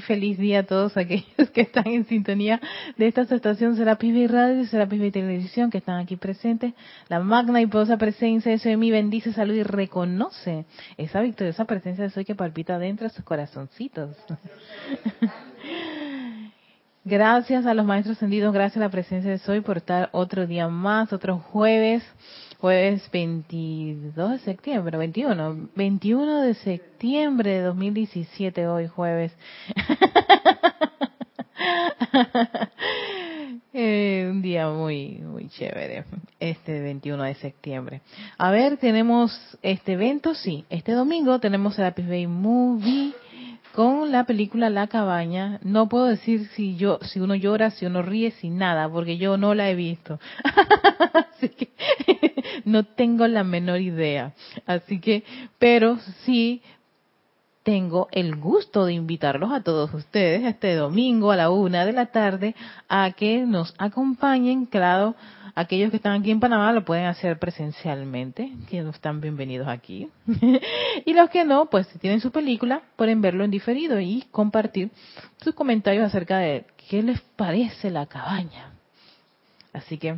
feliz día a todos aquellos que están en sintonía de esta estación Serapis Bay Radio y Serapis Bay Televisión que están aquí presentes. La magna y poderosa presencia de Soy mi bendice, salud y reconoce esa victoriosa presencia de Soy que palpita dentro de sus corazoncitos. Gracias a los maestros ascendidos, gracias a la presencia de Soy por estar otro día más, otro jueves jueves 22 de septiembre, 21, 21 de septiembre de 2017 hoy jueves. eh, un día muy muy chévere, este 21 de septiembre. A ver, tenemos este evento, sí, este domingo tenemos el Apis Bay Movie con la película La cabaña, no puedo decir si yo, si uno llora, si uno ríe, si nada, porque yo no la he visto. Así que no tengo la menor idea. Así que, pero sí tengo el gusto de invitarlos a todos ustedes este domingo a la una de la tarde a que nos acompañen, claro, aquellos que están aquí en Panamá lo pueden hacer presencialmente, que no están bienvenidos aquí. y los que no, pues si tienen su película, pueden verlo en diferido y compartir sus comentarios acerca de qué les parece la cabaña. Así que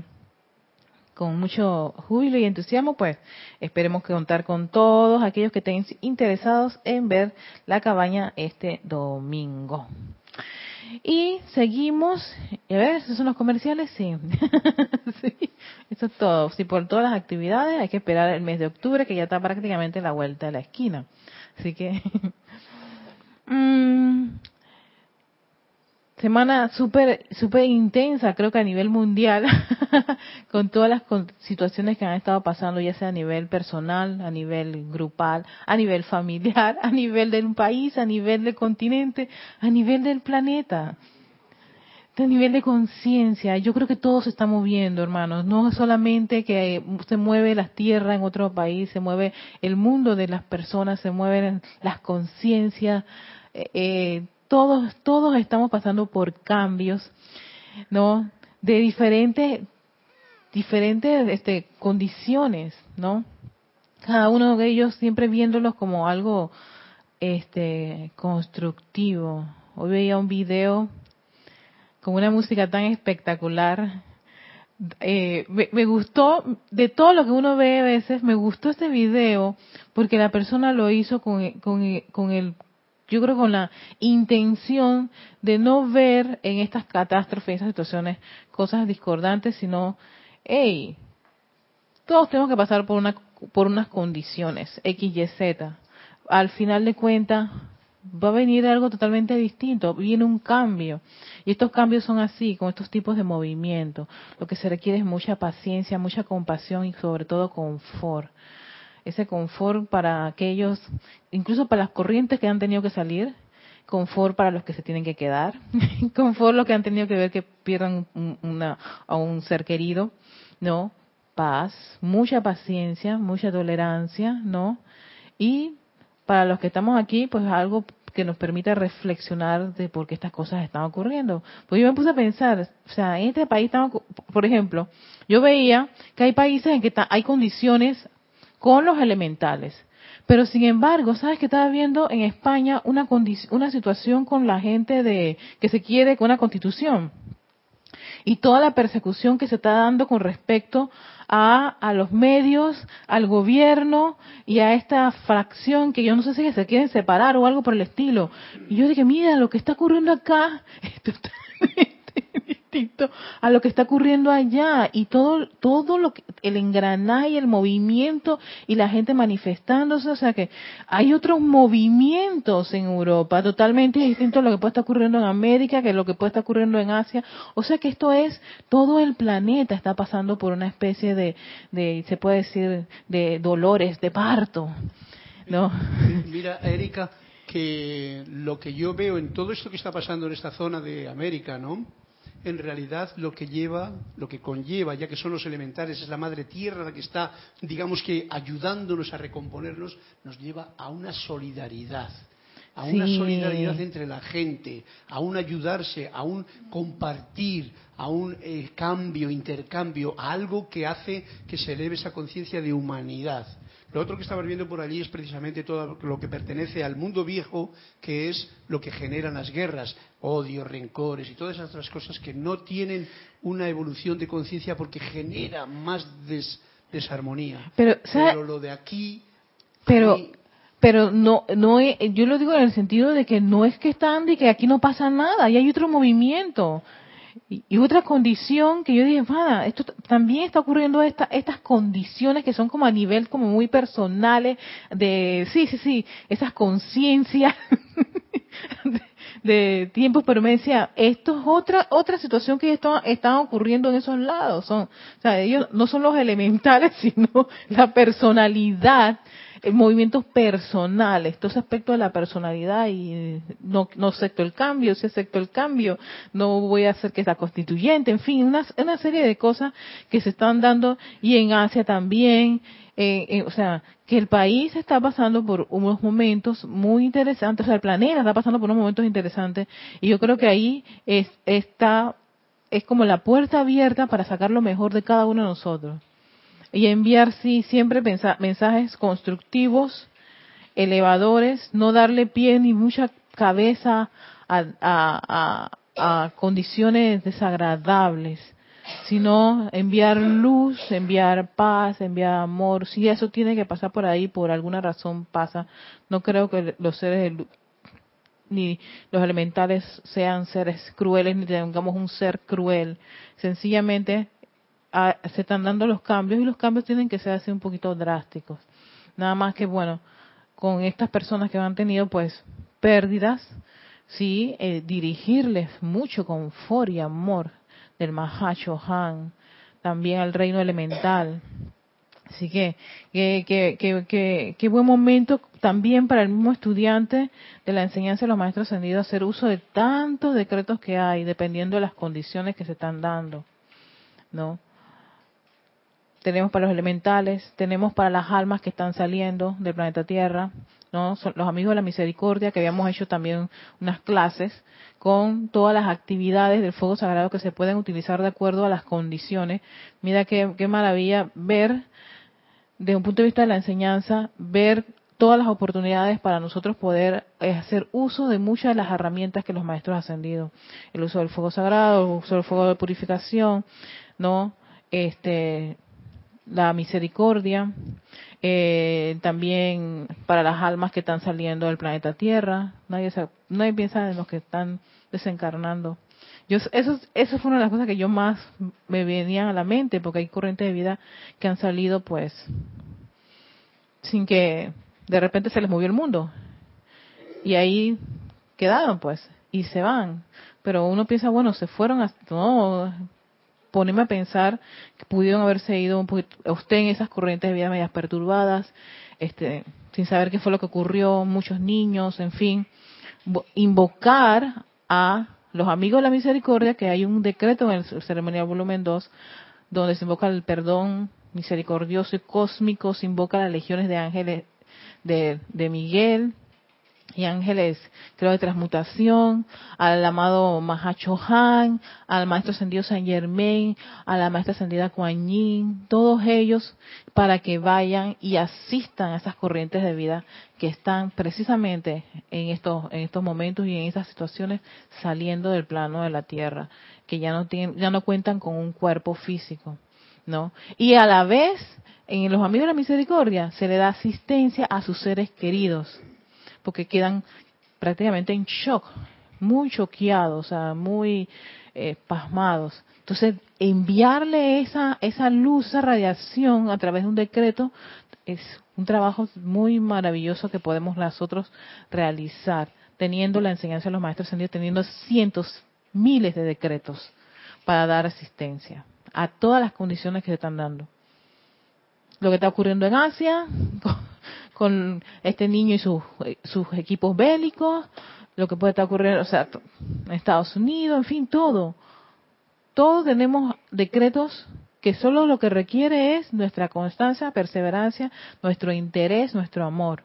con mucho júbilo y entusiasmo, pues esperemos contar con todos aquellos que estén interesados en ver la cabaña este domingo. Y seguimos, a ver, ¿esos son los comerciales? Sí. sí. Eso es todo. Sí, por todas las actividades hay que esperar el mes de octubre, que ya está prácticamente la vuelta de la esquina. Así que... mm, semana súper super intensa, creo que a nivel mundial, con todas las situaciones que han estado pasando, ya sea a nivel personal, a nivel grupal, a nivel familiar, a nivel del país, a nivel del continente, a nivel del planeta. A nivel de conciencia, yo creo que todo se está moviendo, hermanos. No es solamente que se mueve la tierra en otro país, se mueve el mundo de las personas, se mueven las conciencias, eh, eh todos, todos estamos pasando por cambios, ¿no? De diferentes, diferentes este, condiciones, ¿no? Cada uno de ellos siempre viéndolos como algo este, constructivo. Hoy veía un video con una música tan espectacular. Eh, me, gustó, de todo lo que uno ve a veces, me gustó este video porque la persona lo hizo con, con, con el yo creo con la intención de no ver en estas catástrofes, en estas situaciones, cosas discordantes, sino, hey, todos tenemos que pasar por, una, por unas condiciones, X, Y, Z. Al final de cuentas, va a venir algo totalmente distinto, viene un cambio. Y estos cambios son así, con estos tipos de movimiento. Lo que se requiere es mucha paciencia, mucha compasión y sobre todo confort ese confort para aquellos, incluso para las corrientes que han tenido que salir, confort para los que se tienen que quedar, confort los que han tenido que ver que pierdan una, a un ser querido, ¿no? Paz, mucha paciencia, mucha tolerancia, ¿no? Y para los que estamos aquí, pues algo que nos permita reflexionar de por qué estas cosas están ocurriendo. Pues yo me puse a pensar, o sea, en este país estamos, por ejemplo, yo veía que hay países en que hay condiciones con los elementales. Pero sin embargo, ¿sabes que estaba viendo en España una, una situación con la gente de que se quiere con una constitución? Y toda la persecución que se está dando con respecto a, a los medios, al gobierno y a esta fracción que yo no sé si se quieren separar o algo por el estilo. Y yo dije, mira, lo que está ocurriendo acá, esto a lo que está ocurriendo allá y todo todo lo que el engranaje, el movimiento y la gente manifestándose, o sea que hay otros movimientos en Europa totalmente distintos a lo que puede estar ocurriendo en América, que lo que puede estar ocurriendo en Asia, o sea que esto es todo el planeta está pasando por una especie de, de se puede decir de dolores de parto, ¿no? Mira, Erika, que lo que yo veo en todo esto que está pasando en esta zona de América, ¿no? En realidad lo que lleva, lo que conlleva, ya que son los elementales, es la madre tierra la que está, digamos que ayudándonos a recomponernos, nos lleva a una solidaridad, a una solidaridad entre la gente, a un ayudarse, a un compartir, a un eh, cambio, intercambio, a algo que hace que se eleve esa conciencia de humanidad. Lo otro que estaba viendo por allí es precisamente todo lo que pertenece al mundo viejo, que es lo que generan las guerras, odio, rencores y todas esas otras cosas que no tienen una evolución de conciencia porque genera más desarmonía. Pero, lo de aquí... Pero... pero no no yo lo digo en el sentido de que no es que están y que aquí no pasa nada y hay otro movimiento y, otra condición que yo dije, esto también está ocurriendo esta, estas condiciones que son como a nivel como muy personales de, sí, sí, sí, esas conciencias de, tiempos, pero me decía, esto es otra, otra situación que está, están ocurriendo en esos lados. Son, o sea, ellos no son los elementales, sino la personalidad movimientos personales, todo ese aspecto de la personalidad y no, no acepto el cambio, si acepto el cambio, no voy a hacer que sea constituyente, en fin, una, una serie de cosas que se están dando y en Asia también, eh, eh, o sea, que el país está pasando por unos momentos muy interesantes, o sea, el planeta está pasando por unos momentos interesantes y yo creo que ahí es, está, es como la puerta abierta para sacar lo mejor de cada uno de nosotros y enviar sí siempre mensajes constructivos, elevadores, no darle pie ni mucha cabeza a, condiciones desagradables, sino enviar luz, enviar paz, enviar amor. Si eso tiene que pasar por ahí, por alguna razón pasa. No creo que los seres ni los elementales sean seres crueles, ni tengamos un ser cruel. Sencillamente se están dando los cambios y los cambios tienen que ser así un poquito drásticos. Nada más que, bueno, con estas personas que han tenido pues pérdidas, sí, eh, dirigirles mucho confort y amor del Mahacho Han, también al reino elemental. Así que, qué buen momento también para el mismo estudiante de la enseñanza de los maestros ascendidos hacer uso de tantos decretos que hay, dependiendo de las condiciones que se están dando. ¿No? Tenemos para los elementales, tenemos para las almas que están saliendo del planeta Tierra, ¿no? Son los amigos de la misericordia, que habíamos hecho también unas clases con todas las actividades del fuego sagrado que se pueden utilizar de acuerdo a las condiciones. Mira qué, qué maravilla ver, desde un punto de vista de la enseñanza, ver todas las oportunidades para nosotros poder eh, hacer uso de muchas de las herramientas que los maestros han ascendido. El uso del fuego sagrado, el uso del fuego de purificación, ¿no? Este, la misericordia, eh, también para las almas que están saliendo del planeta Tierra. Nadie, nadie piensa en los que están desencarnando. Yo, eso, eso fue una de las cosas que yo más me venían a la mente, porque hay corrientes de vida que han salido, pues, sin que de repente se les movió el mundo. Y ahí quedaron, pues, y se van. Pero uno piensa, bueno, se fueron, hasta, no, ponerme a pensar que pudieron haberse ido un poquito, usted en esas corrientes de vida medias perturbadas, este, sin saber qué fue lo que ocurrió, muchos niños, en fin, invocar a los amigos de la misericordia, que hay un decreto en el ceremonial volumen 2, donde se invoca el perdón misericordioso y cósmico, se invoca las legiones de ángeles de, de Miguel, y ángeles, creo, de transmutación, al amado Mahacho Han, al maestro ascendido San Germain, a la maestra ascendida Kuan Yin, todos ellos para que vayan y asistan a esas corrientes de vida que están precisamente en estos, en estos momentos y en esas situaciones saliendo del plano de la tierra, que ya no tienen, ya no cuentan con un cuerpo físico, ¿no? Y a la vez, en los amigos de la misericordia, se le da asistencia a sus seres queridos porque quedan prácticamente en shock, muy choqueados, o sea, muy eh, pasmados. Entonces, enviarle esa, esa luz, esa radiación a través de un decreto es un trabajo muy maravilloso que podemos nosotros realizar, teniendo la enseñanza de los maestros ascendidos, teniendo cientos, miles de decretos para dar asistencia a todas las condiciones que se están dando. Lo que está ocurriendo en Asia, con este niño y sus, sus equipos bélicos, lo que puede estar ocurriendo, o sea, en Estados Unidos, en fin, todo. Todos tenemos decretos que solo lo que requiere es nuestra constancia, perseverancia, nuestro interés, nuestro amor.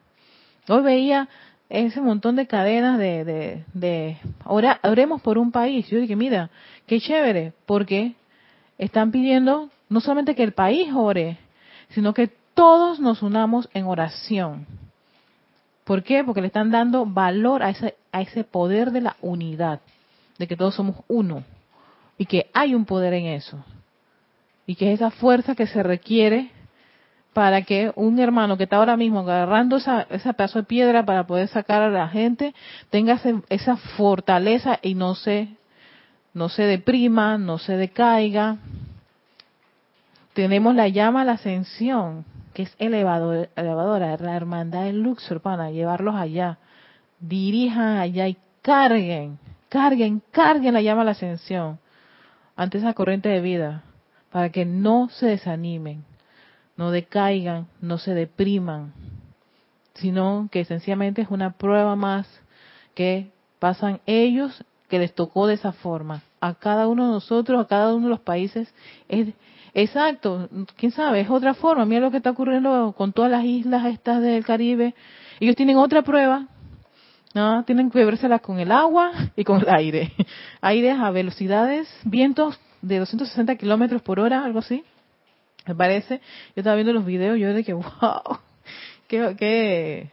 Hoy veía ese montón de cadenas de, de, de oremos por un país. Yo dije, mira, qué chévere, porque están pidiendo no solamente que el país ore, sino que todos nos unamos en oración. ¿Por qué? Porque le están dando valor a ese, a ese poder de la unidad, de que todos somos uno y que hay un poder en eso. Y que es esa fuerza que se requiere para que un hermano que está ahora mismo agarrando esa, esa pedazo de piedra para poder sacar a la gente tenga esa fortaleza y no se, no se deprima, no se decaiga. Tenemos la llama a la ascensión, que es elevador, elevadora, la hermandad del Luxor, para llevarlos allá. Dirijan allá y carguen, carguen, carguen la llama a la ascensión ante esa corriente de vida, para que no se desanimen no decaigan, no se depriman, sino que sencillamente es una prueba más que pasan ellos que les tocó de esa forma. A cada uno de nosotros, a cada uno de los países, es exacto, quién sabe, es otra forma. Mira lo que está ocurriendo con todas las islas estas del Caribe. Ellos tienen otra prueba, ¿no? Tienen que verselas con el agua y con el aire. Aires a velocidades, vientos de 260 kilómetros por hora, algo así me parece. Yo estaba viendo los videos, yo de que, wow, qué, qué,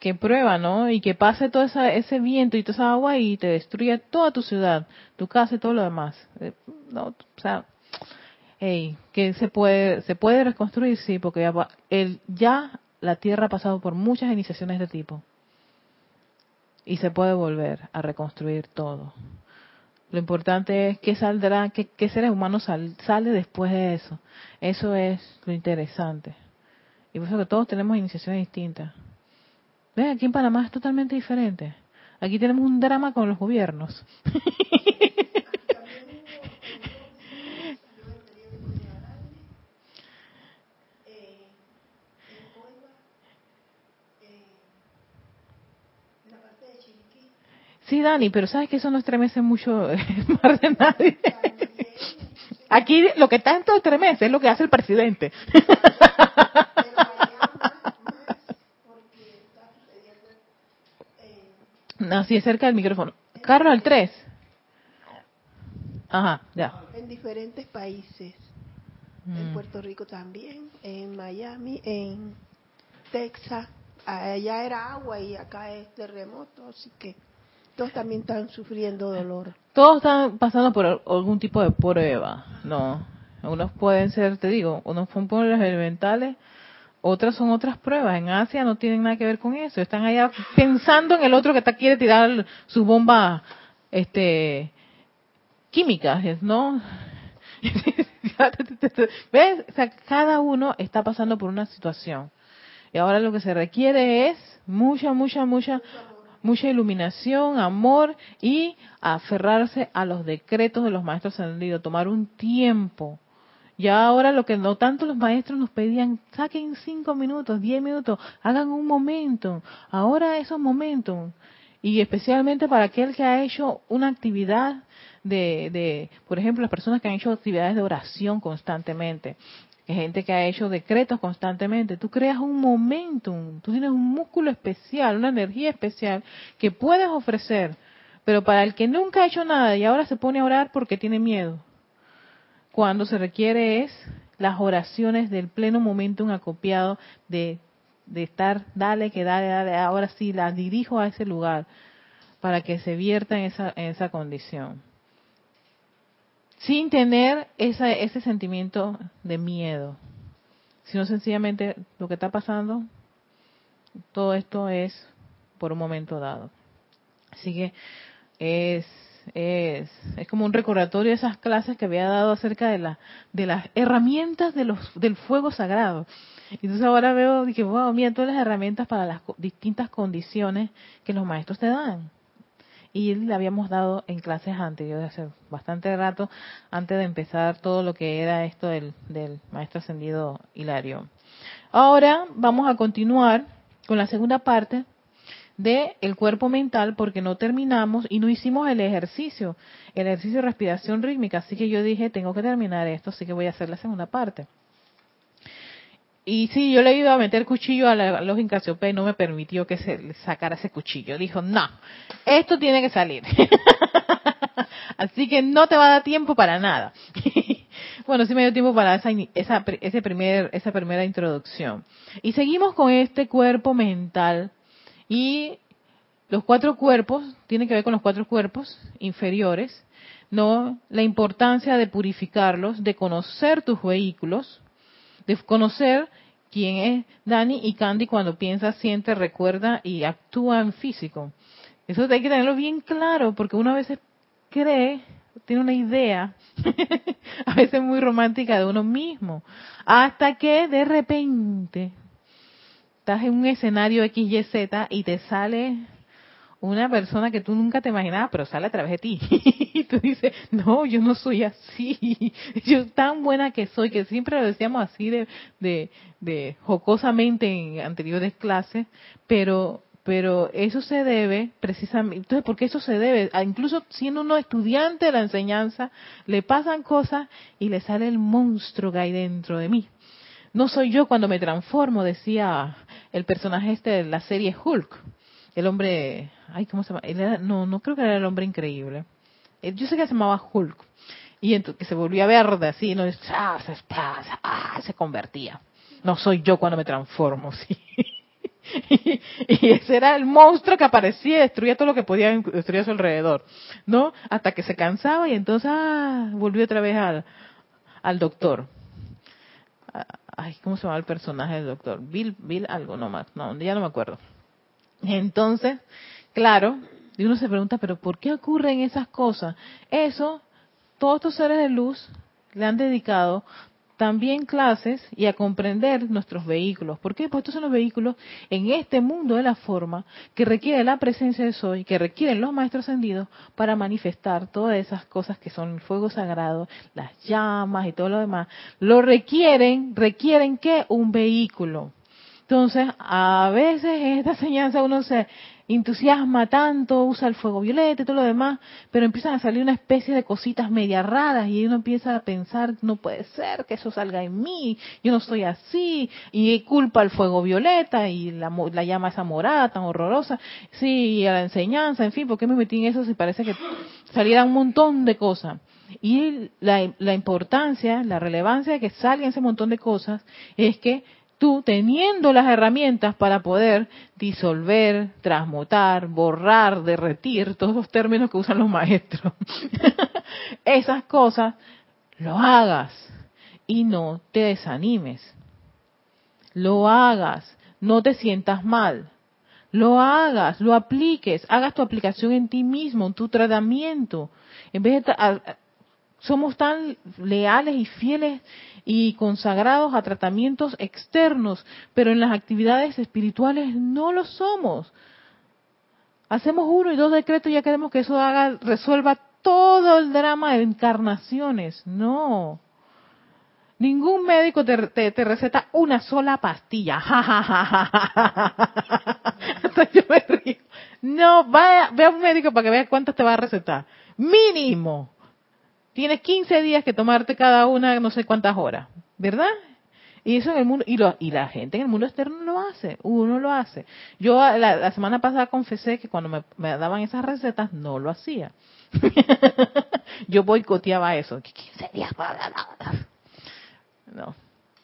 qué prueba, ¿no? Y que pase todo ese viento y toda esa agua y te destruya toda tu ciudad, tu casa y todo lo demás. Eh, no, o sea, hey, que se puede, se puede reconstruir, sí, porque ya, el, ya la Tierra ha pasado por muchas iniciaciones de tipo. Y se puede volver a reconstruir todo. Lo importante es qué saldrá, qué, seres humanos sale después de eso. Eso es lo interesante. Y por eso que todos tenemos iniciaciones distintas. ¿Ves? Aquí en Panamá es totalmente diferente. Aquí tenemos un drama con los gobiernos. Sí, Dani, pero sabes que eso no estremece mucho más de nadie. Aquí lo que tanto estremece es lo que hace el presidente. Así es cerca del micrófono. Carlos, el 3. Ajá, ya. En diferentes países. En mm. Puerto Rico también, en Miami, en Texas. Allá era agua y acá es terremoto, así que todos también están sufriendo dolor. Todos están pasando por algún tipo de prueba, ¿no? Unos pueden ser, te digo, unos son pruebas elementales, otras son otras pruebas. En Asia no tienen nada que ver con eso. Están allá pensando en el otro que está, quiere tirar su bomba este, químicas, ¿no? ¿Ves? O sea, cada uno está pasando por una situación. Y ahora lo que se requiere es mucha, mucha, mucha mucha iluminación, amor y aferrarse a los decretos de los maestros ascendidos, tomar un tiempo. Ya ahora lo que no tanto los maestros nos pedían, saquen cinco minutos, diez minutos, hagan un momento. Ahora esos momentos. Y especialmente para aquel que ha hecho una actividad de, de, por ejemplo, las personas que han hecho actividades de oración constantemente gente que ha hecho decretos constantemente. Tú creas un momentum, tú tienes un músculo especial, una energía especial que puedes ofrecer. Pero para el que nunca ha hecho nada y ahora se pone a orar porque tiene miedo, cuando se requiere es las oraciones del pleno momentum acopiado de, de estar, dale, que dale, dale, ahora sí, la dirijo a ese lugar para que se vierta en esa, en esa condición sin tener ese sentimiento de miedo, sino sencillamente lo que está pasando, todo esto es por un momento dado. Así que es, es, es como un recordatorio de esas clases que había dado acerca de, la, de las herramientas de los, del fuego sagrado. Entonces ahora veo que, wow, mira todas las herramientas para las distintas condiciones que los maestros te dan y le habíamos dado en clases anteriores, hace bastante rato, antes de empezar todo lo que era esto del, del maestro ascendido Hilario. Ahora vamos a continuar con la segunda parte de el cuerpo mental porque no terminamos y no hicimos el ejercicio, el ejercicio de respiración rítmica, así que yo dije, tengo que terminar esto, así que voy a hacer la segunda parte. Y sí, yo le iba a meter cuchillo a la los Casiopea y no me permitió que se sacara ese cuchillo. Dijo, no, esto tiene que salir. Así que no te va a dar tiempo para nada. Bueno, sí me dio tiempo para esa, esa, ese primer, esa primera introducción. Y seguimos con este cuerpo mental. Y los cuatro cuerpos, tiene que ver con los cuatro cuerpos inferiores, ¿no? La importancia de purificarlos, de conocer tus vehículos, de conocer quién es Dani y Candy cuando piensa, siente, recuerda y actúa en físico. Eso hay que tenerlo bien claro, porque uno a veces cree, tiene una idea, a veces muy romántica de uno mismo, hasta que de repente estás en un escenario XYZ y te sale una persona que tú nunca te imaginabas, pero sale a través de ti. y tú dices, no, yo no soy así. Yo tan buena que soy, que siempre lo decíamos así de, de, de jocosamente en anteriores clases, pero pero eso se debe precisamente, entonces, ¿por qué eso se debe? incluso siendo uno estudiante de la enseñanza, le pasan cosas y le sale el monstruo que hay dentro de mí. No soy yo cuando me transformo, decía el personaje este de la serie Hulk, el hombre, ay, ¿cómo se llama? no, no creo que era el hombre increíble. Eh, yo sé que se llamaba Hulk. Y entonces, que se volvía verde así, no ah, se, ah, se convertía. No soy yo cuando me transformo, sí. y, ese era el monstruo que aparecía y destruía todo lo que podía destruir a su alrededor, ¿no? Hasta que se cansaba y entonces ah, volvió otra vez al, al doctor. Ay, ¿cómo se llama el personaje del doctor? Bill, Bill algo nomás, no, ya no me acuerdo. Entonces, claro, y uno se pregunta, pero ¿por qué ocurren esas cosas? Eso, todos estos seres de luz le han dedicado también clases y a comprender nuestros vehículos. ¿Por qué? Pues estos son los vehículos en este mundo de la forma que requiere la presencia de Soy, que requieren los maestros ascendidos para manifestar todas esas cosas que son el fuego sagrado, las llamas y todo lo demás. Lo requieren, requieren que un vehículo. Entonces, a veces en esta enseñanza uno se entusiasma tanto, usa el fuego violeta y todo lo demás, pero empiezan a salir una especie de cositas media raras y uno empieza a pensar, no puede ser que eso salga en mí, yo no soy así, y culpa al fuego violeta y la, la llama esa morada tan horrorosa, sí, y a la enseñanza, en fin, ¿por qué me metí en eso si parece que saliera un montón de cosas? Y la, la importancia, la relevancia de que salgan ese montón de cosas es que tú teniendo las herramientas para poder disolver, transmutar, borrar, derretir, todos los términos que usan los maestros, esas cosas, lo hagas y no te desanimes. Lo hagas, no te sientas mal. Lo hagas, lo apliques, hagas tu aplicación en ti mismo, en tu tratamiento. En vez de somos tan leales y fieles y consagrados a tratamientos externos, pero en las actividades espirituales no lo somos. Hacemos uno y dos decretos y ya queremos que eso haga, resuelva todo el drama de encarnaciones. No. Ningún médico te, te, receta una sola pastilla. Yo me río. No, vaya, ve a un médico para que vea cuántas te va a recetar. Mínimo. Tienes 15 días que tomarte cada una no sé cuántas horas, ¿verdad? Y eso en el mundo, y, lo, y la gente en el mundo externo lo hace, uno lo hace. Yo la, semana pasada confesé que cuando me, daban esas recetas no lo hacía. yo boicoteaba eso. 15 días No,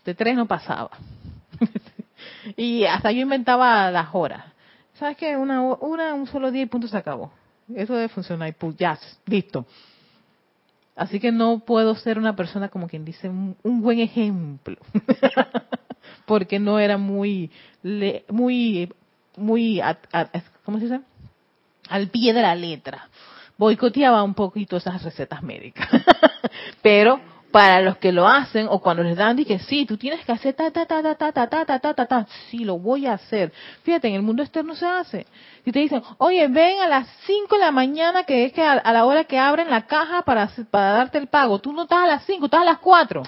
de tres no pasaba. y hasta yo inventaba las horas. ¿Sabes qué? Una, una, un solo día y punto se acabó. Eso debe funcionar y pues ya, listo. Así que no puedo ser una persona como quien dice un, buen ejemplo, porque no era muy, muy, muy, ¿cómo se dice? Al pie de la letra. Boicoteaba un poquito esas recetas médicas, pero para los que lo hacen o cuando les dan que sí, tú tienes que hacer ta ta ta ta ta ta ta ta ta ta ta, sí lo voy a hacer. Fíjate, en el mundo externo se hace. Si te dicen, oye, ven a las 5 de la mañana que es que a, la hora que abren la caja para, para darte el pago, tú no estás a las 5, estás a las 4.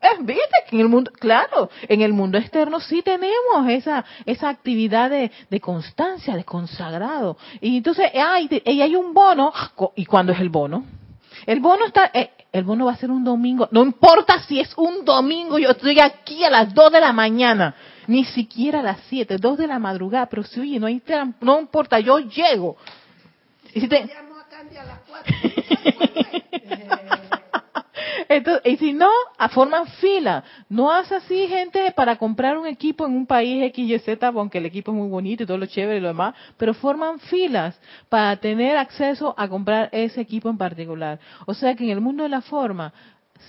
Eh, viste que en el mundo, claro, en el mundo externo sí tenemos esa esa actividad de, de constancia, de consagrado. Y entonces, ay, y hay un bono, ¿y cuándo es el bono? El bono está, eh, el bono va a ser un domingo. No importa si es un domingo, yo estoy aquí a las 2 de la mañana, ni siquiera a las 7, 2 de la madrugada, pero si oye, no, hay, no importa, yo llego. Y si te... Y si no, forman fila. No hace así gente para comprar un equipo en un país X, Y, Z, aunque el equipo es muy bonito y todo lo chévere y lo demás, pero forman filas para tener acceso a comprar ese equipo en particular. O sea que en el mundo de la forma,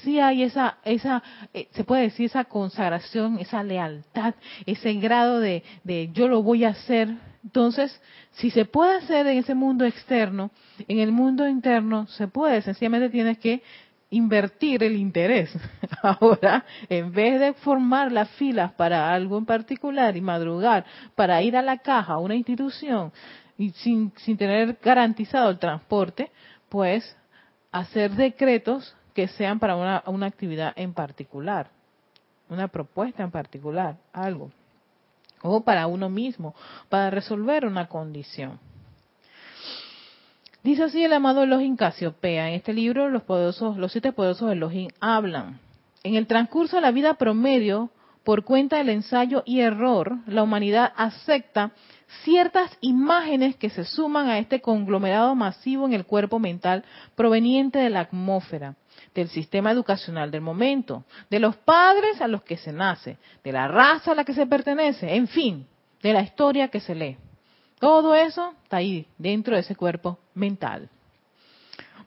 sí hay esa, esa, eh, se puede decir esa consagración, esa lealtad, ese grado de, de yo lo voy a hacer. Entonces, si se puede hacer en ese mundo externo, en el mundo interno se puede, sencillamente tienes que invertir el interés. Ahora, en vez de formar las filas para algo en particular y madrugar para ir a la caja, a una institución, y sin, sin tener garantizado el transporte, pues hacer decretos que sean para una, una actividad en particular, una propuesta en particular, algo. O para uno mismo, para resolver una condición. Dice así el amado Elohim Casiopea. En este libro los poderosos, los siete poderosos Elohim hablan. En el transcurso de la vida promedio, por cuenta del ensayo y error, la humanidad acepta ciertas imágenes que se suman a este conglomerado masivo en el cuerpo mental proveniente de la atmósfera, del sistema educacional del momento, de los padres a los que se nace, de la raza a la que se pertenece, en fin, de la historia que se lee. Todo eso está ahí, dentro de ese cuerpo mental.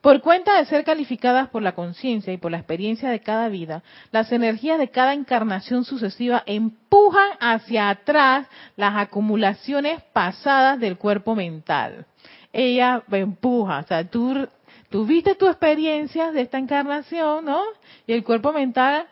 Por cuenta de ser calificadas por la conciencia y por la experiencia de cada vida, las energías de cada encarnación sucesiva empujan hacia atrás las acumulaciones pasadas del cuerpo mental. Ella empuja, o sea, tú tuviste tu experiencia de esta encarnación, ¿no? Y el cuerpo mental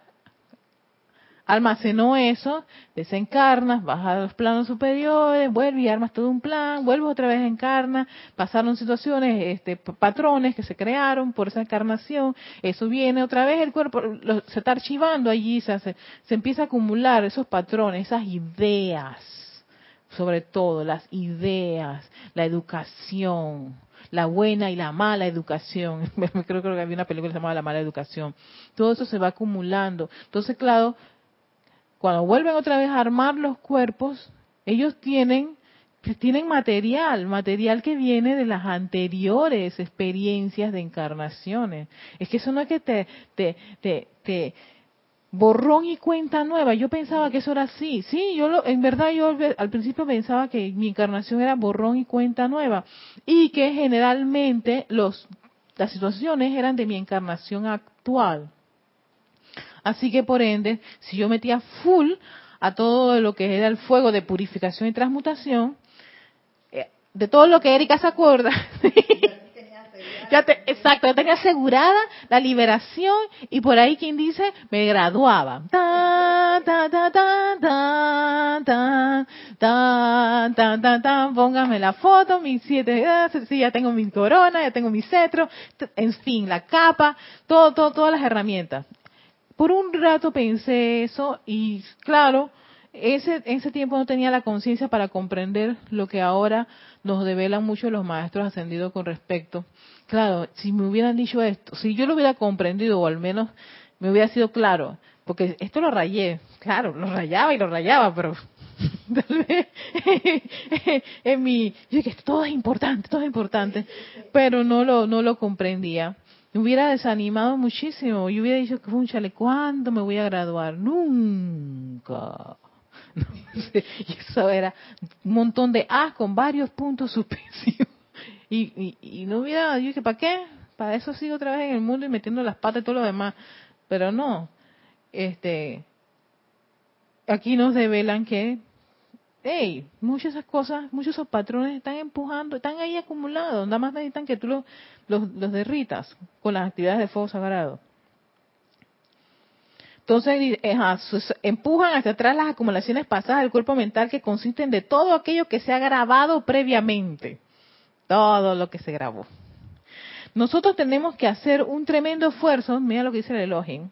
almacenó eso, desencarnas, bajas a los planos superiores, vuelve y armas todo un plan, vuelves otra vez encarna, pasaron situaciones, este, patrones que se crearon por esa encarnación, eso viene otra vez, el cuerpo se está archivando allí, se, se empieza a acumular esos patrones, esas ideas, sobre todo las ideas, la educación, la buena y la mala educación. creo, creo que había una película llamaba La mala educación. Todo eso se va acumulando. Entonces, claro, cuando vuelven otra vez a armar los cuerpos, ellos tienen tienen material, material que viene de las anteriores experiencias de encarnaciones. Es que eso no es que te, te, te, te borrón y cuenta nueva. Yo pensaba que eso era así. Sí, yo lo, en verdad yo al principio pensaba que mi encarnación era borrón y cuenta nueva y que generalmente los las situaciones eran de mi encarnación actual. Así que por ende, si yo metía full a todo lo que era el fuego de purificación y transmutación, eh, de todo lo que Erika se acuerda, ya te, exacto, ya tenía asegurada la liberación y por ahí quien dice me graduaba. póngame la foto, mis siete, sí, ya tengo mi corona, ya tengo mi cetro, en fin, la capa, todo, todo, todas las herramientas por un rato pensé eso y claro, ese, ese tiempo no tenía la conciencia para comprender lo que ahora nos develan mucho los maestros ascendidos con respecto. Claro, si me hubieran dicho esto, si yo lo hubiera comprendido o al menos me hubiera sido claro, porque esto lo rayé, claro, lo rayaba y lo rayaba, pero tal vez en mi, yo dije, todo es importante, todo es importante, pero no lo, no lo comprendía. Me hubiera desanimado muchísimo. Yo hubiera dicho, chale, ¿cuándo me voy a graduar? Nunca. y eso era un montón de A con varios puntos suspensivos. Y, y, no hubiera, yo dije, ¿para qué? Para eso sigo otra vez en el mundo y metiendo las patas y todo lo demás. Pero no. Este, aquí nos develan que hey, muchas esas cosas, muchos esos patrones están empujando, están ahí acumulados, nada más necesitan que tú los, derritas con las actividades de fuego sagrado. Entonces empujan hacia atrás las acumulaciones pasadas del cuerpo mental que consisten de todo aquello que se ha grabado previamente. Todo lo que se grabó. Nosotros tenemos que hacer un tremendo esfuerzo, mira lo que dice el Elohim,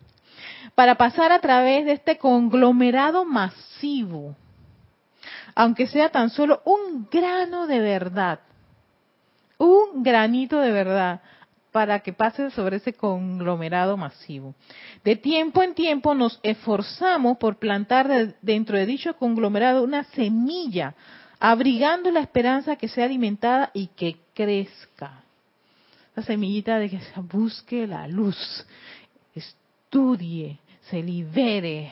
para pasar a través de este conglomerado masivo aunque sea tan solo un grano de verdad, un granito de verdad, para que pase sobre ese conglomerado masivo. De tiempo en tiempo nos esforzamos por plantar dentro de dicho conglomerado una semilla, abrigando la esperanza que sea alimentada y que crezca. La semillita de que se busque la luz. Es estudie, se libere.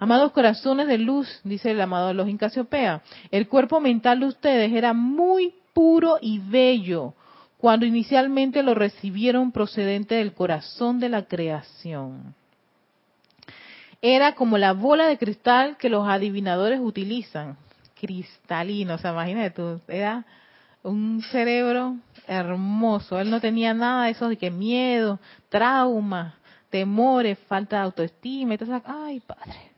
Amados corazones de luz, dice el amado los Incasiopea, el cuerpo mental de ustedes era muy puro y bello cuando inicialmente lo recibieron procedente del corazón de la creación. Era como la bola de cristal que los adivinadores utilizan, cristalino, o sea, imagínate era un cerebro hermoso, él no tenía nada de eso de que miedo, trauma, temores, falta de autoestima, entonces, ay padre,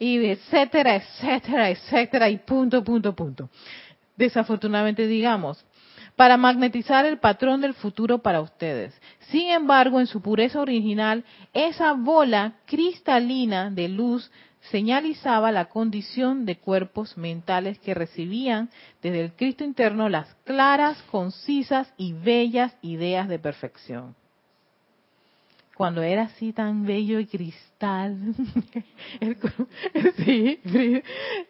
y etcétera, etcétera, etcétera, y punto, punto, punto. Desafortunadamente, digamos, para magnetizar el patrón del futuro para ustedes. Sin embargo, en su pureza original, esa bola cristalina de luz señalizaba la condición de cuerpos mentales que recibían desde el Cristo interno las claras, concisas y bellas ideas de perfección cuando era así tan bello y cristal, sí,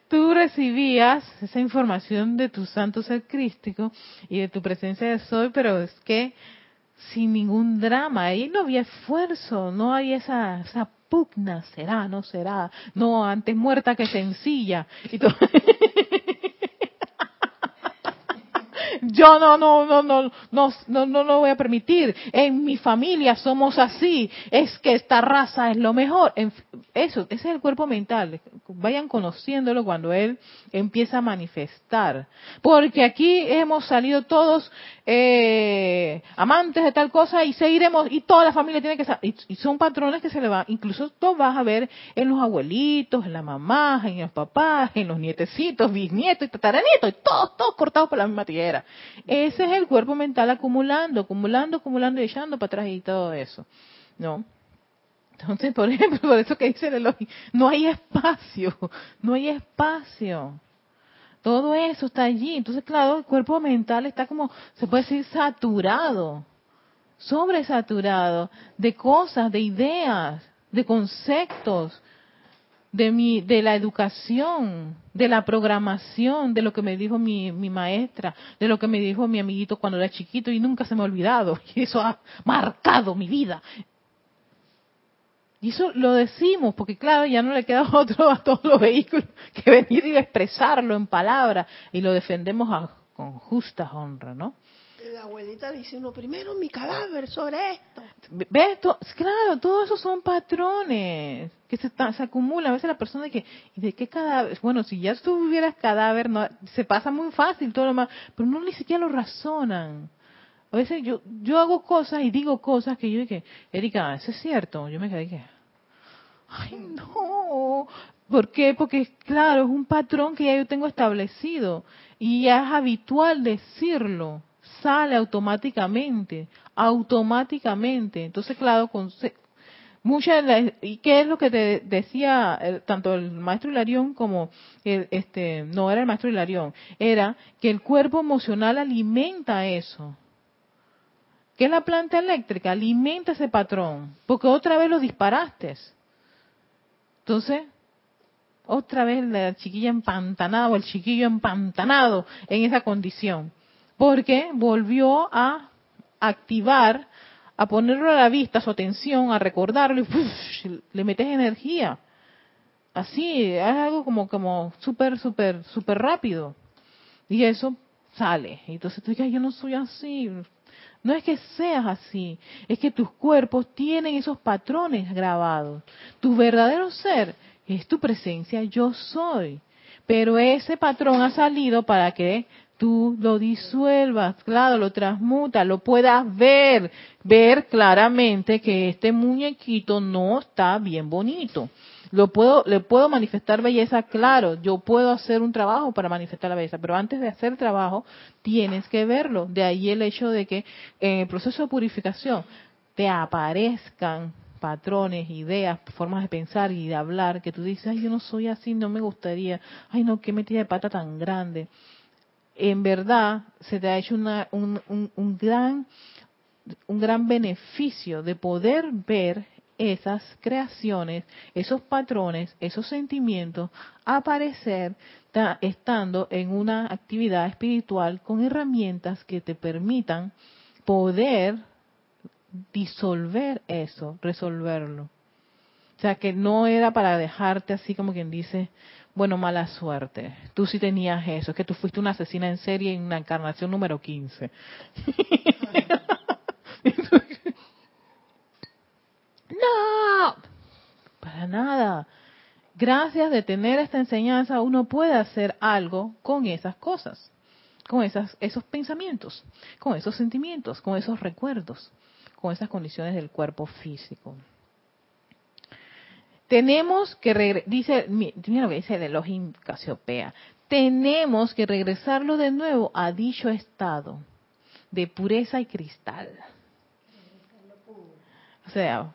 tú recibías esa información de tu santo ser crístico y de tu presencia de soy, pero es que sin ningún drama, ahí no había esfuerzo, no hay esa, esa pugna, será, no será, no, antes muerta que sencilla. Y todo. yo no, no, no, no, no, no, no lo voy a permitir. En mi familia somos así. Es que esta raza es lo mejor. Eso, ese es el cuerpo mental. Vayan conociéndolo cuando él empieza a manifestar. Porque aquí hemos salido todos eh, amantes de tal cosa y seguiremos, y toda la familia tiene que ser, y, son patrones que se le van, incluso tú vas a ver en los abuelitos, en la mamá, en los papás, en los nietecitos, bisnietos y tataranietos, y todos, todos cortados por la misma tierra. Ese es el cuerpo mental acumulando, acumulando, acumulando y echando para atrás y todo eso. ¿No? Entonces, por ejemplo, por eso que dice el no hay espacio, no hay espacio. Todo eso está allí. Entonces, claro, el cuerpo mental está como, se puede decir, saturado, sobresaturado de cosas, de ideas, de conceptos, de mi, de la educación, de la programación, de lo que me dijo mi, mi maestra, de lo que me dijo mi amiguito cuando era chiquito y nunca se me ha olvidado. Y eso ha marcado mi vida. Y eso lo decimos, porque claro, ya no le queda otro a todos los vehículos que venir y expresarlo en palabras, y lo defendemos con justa honra, ¿no? La abuelita dice uno primero mi cadáver sobre esto. ¿Ves? Claro, todos esos son patrones que se, se acumulan. A veces la persona ¿y de qué cadáver? Bueno, si ya tú vivieras cadáver, no, se pasa muy fácil todo lo más, pero no ni siquiera lo razonan. A veces yo, yo hago cosas y digo cosas que yo dije, Erika, eso es cierto. Yo me quedé que, ay no. ¿Por qué? Porque claro, es un patrón que ya yo tengo establecido y ya es habitual decirlo. Sale automáticamente, automáticamente. Entonces, claro, con, muchas y qué es lo que te decía tanto el maestro Hilarión como el, este no era el maestro Hilarión era que el cuerpo emocional alimenta eso ¿Qué es la planta eléctrica? Alimenta ese patrón, porque otra vez lo disparaste. Entonces, otra vez la chiquilla empantanada o el chiquillo empantanado en esa condición, porque volvió a activar, a ponerlo a la vista, su atención, a recordarlo y le metes energía. Así, es algo como como súper, súper, súper rápido. Y eso sale. Entonces tú dices, yo no soy así, no es que seas así, es que tus cuerpos tienen esos patrones grabados. Tu verdadero ser es tu presencia, yo soy. Pero ese patrón ha salido para que tú lo disuelvas, claro, lo transmutas, lo puedas ver, ver claramente que este muñequito no está bien bonito lo puedo, le puedo manifestar belleza, claro, yo puedo hacer un trabajo para manifestar la belleza, pero antes de hacer el trabajo tienes que verlo. De ahí el hecho de que en el proceso de purificación te aparezcan patrones, ideas, formas de pensar y de hablar que tú dices, ay, yo no soy así, no me gustaría, ay, no, qué metida de pata tan grande. En verdad, se te ha hecho una, un, gran un gran beneficio de poder ver esas creaciones, esos patrones, esos sentimientos aparecer estando en una actividad espiritual con herramientas que te permitan poder disolver eso, resolverlo. O sea, que no era para dejarte así como quien dice, bueno, mala suerte. Tú sí tenías eso, es que tú fuiste una asesina en serie en una encarnación número 15. no, para nada. Gracias de tener esta enseñanza, uno puede hacer algo con esas cosas, con esas, esos pensamientos, con esos sentimientos, con esos recuerdos, con esas condiciones del cuerpo físico. Tenemos que dice, mira lo que dice el Elohim Casiopea, tenemos que regresarlo de nuevo a dicho estado de pureza y cristal. O sea,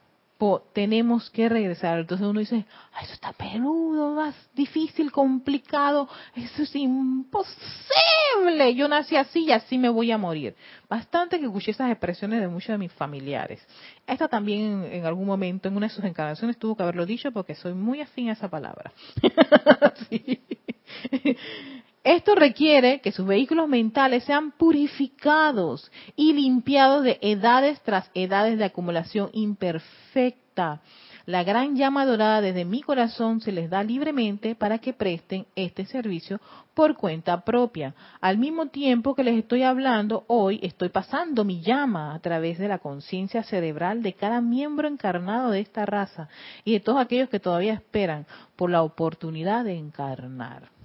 tenemos que regresar. Entonces uno dice, eso está peludo, más difícil, complicado, eso es imposible. Yo nací así y así me voy a morir. Bastante que escuché esas expresiones de muchos de mis familiares. Esta también en, algún momento, en una de sus encarnaciones, tuvo que haberlo dicho porque soy muy afín a esa palabra. Esto requiere que sus vehículos mentales sean purificados y limpiados de edades tras edades de acumulación imperfecta. La gran llama dorada desde mi corazón se les da libremente para que presten este servicio por cuenta propia. Al mismo tiempo que les estoy hablando, hoy estoy pasando mi llama a través de la conciencia cerebral de cada miembro encarnado de esta raza y de todos aquellos que todavía esperan por la oportunidad de encarnar.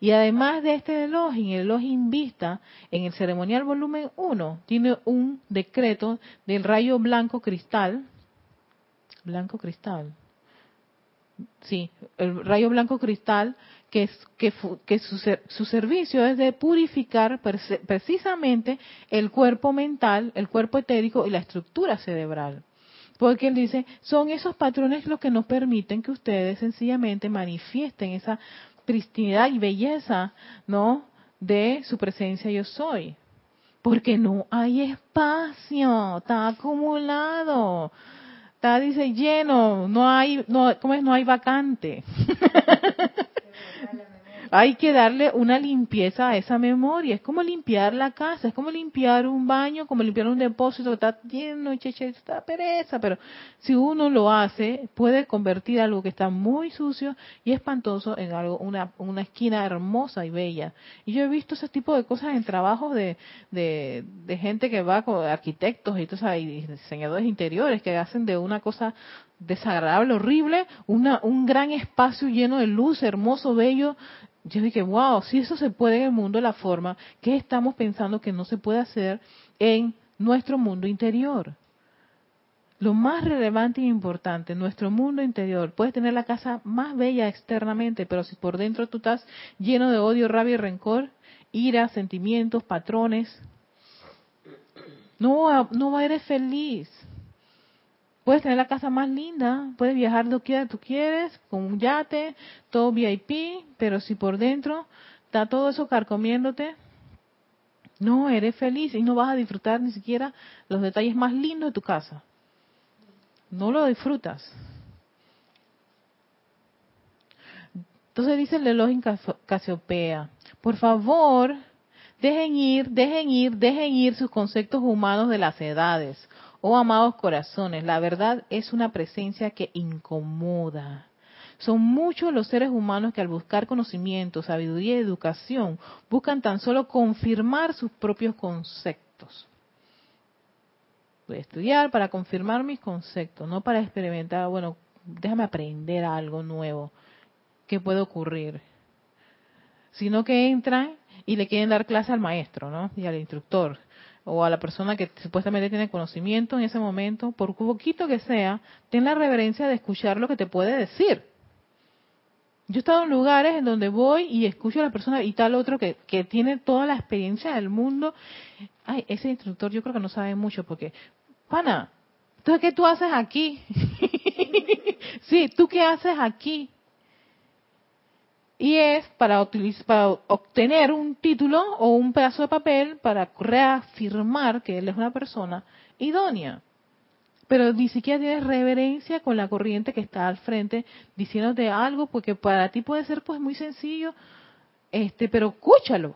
Y además de este elogio, el elogio Vista, en el ceremonial volumen 1, tiene un decreto del rayo blanco cristal. Blanco cristal. Sí, el rayo blanco cristal, que, que, que su, su servicio es de purificar precisamente el cuerpo mental, el cuerpo etérico y la estructura cerebral. Porque él dice, son esos patrones los que nos permiten que ustedes sencillamente manifiesten esa pristinidad y belleza, ¿no? De su presencia yo soy. Porque no hay espacio, está acumulado, está, dice, lleno, no hay, no, ¿cómo es? No hay vacante. hay que darle una limpieza a esa memoria. Es como limpiar la casa, es como limpiar un baño, como limpiar un depósito que está lleno, cheche, está pereza. Pero si uno lo hace, puede convertir algo que está muy sucio y espantoso en algo, una, una esquina hermosa y bella. Y yo he visto ese tipo de cosas en trabajos de, de, gente que va con arquitectos y, y diseñadores interiores que hacen de una cosa desagradable, horrible, una, un gran espacio lleno de luz, hermoso, bello, yo dije, wow, si eso se puede en el mundo de la forma, ¿qué estamos pensando que no se puede hacer en nuestro mundo interior? Lo más relevante e importante, nuestro mundo interior. Puedes tener la casa más bella externamente, pero si por dentro tú estás lleno de odio, rabia y rencor, ira, sentimientos, patrones, no, no eres feliz. Puedes tener la casa más linda, puedes viajar que tú quieres, con un yate, todo VIP, pero si por dentro está todo eso carcomiéndote, no eres feliz y no vas a disfrutar ni siquiera los detalles más lindos de tu casa. No lo disfrutas. Entonces dice el elogio Casiopea, por favor, dejen ir, dejen ir, dejen ir sus conceptos humanos de las edades Oh, amados corazones, la verdad es una presencia que incomoda. Son muchos los seres humanos que al buscar conocimiento, sabiduría y educación buscan tan solo confirmar sus propios conceptos. Voy a estudiar para confirmar mis conceptos, no para experimentar, bueno, déjame aprender algo nuevo. ¿Qué puede ocurrir? Sino que entran y le quieren dar clase al maestro, ¿no? Y al instructor o a la persona que supuestamente tiene conocimiento en ese momento, por poquito que sea, ten la reverencia de escuchar lo que te puede decir. Yo he estado en lugares en donde voy y escucho a la persona y tal otro que, que tiene toda la experiencia del mundo. Ay, ese instructor yo creo que no sabe mucho porque, pana, ¿tú qué tú haces aquí? sí, ¿tú qué haces aquí? Y es para, obtener un título o un pedazo de papel para reafirmar que él es una persona idónea. Pero ni siquiera tienes reverencia con la corriente que está al frente diciéndote algo, porque para ti puede ser pues muy sencillo, este, pero escúchalo.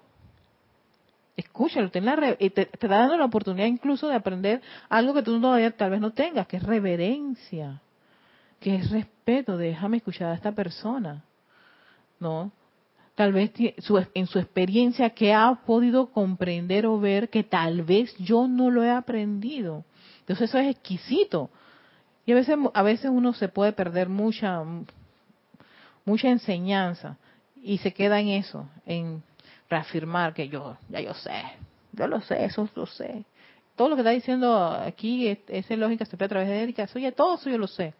Escúchalo, ten la re- te, te está dando la oportunidad incluso de aprender algo que tú todavía tal vez no tengas, que es reverencia, que es respeto, déjame escuchar a esta persona, ¿no? Tal vez en su experiencia que ha podido comprender o ver que tal vez yo no lo he aprendido. Entonces eso es exquisito. Y a veces, a veces uno se puede perder mucha, mucha enseñanza y se queda en eso, en reafirmar que yo, ya yo sé, yo lo sé, eso lo sé. Todo lo que está diciendo aquí es, es lógica, se ve a través de Erika, eso todo eso yo lo sé.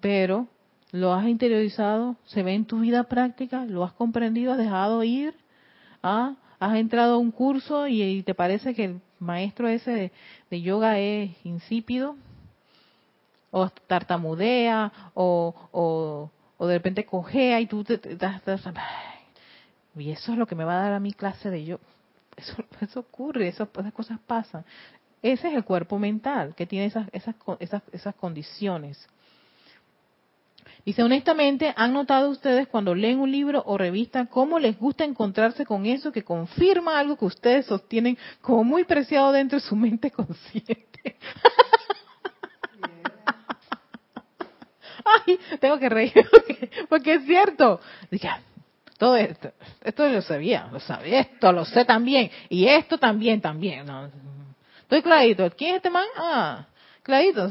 Pero lo has interiorizado, se ve en tu vida práctica, lo has comprendido, has dejado ir, ¿ah? has entrado a un curso y, te parece que el maestro ese de, yoga es insípido, o tartamudea, o, de repente cojea y tú te, te- y eso es lo que me va a dar a mi clase de yo. Eso, eso ocurre, esas cosas pasan. Ese es el cuerpo mental que tiene esas, esas, esas, esas condiciones. Dice, honestamente, ¿han notado ustedes cuando leen un libro o revista cómo les gusta encontrarse con eso que confirma algo que ustedes sostienen como muy preciado dentro de su mente consciente? Ay, tengo que reír porque, es cierto. Dije, "Ah, todo esto, esto lo sabía, lo sabía, esto lo sé también, y esto también, también. Estoy clarito. ¿Quién es este man? Ah, clarito.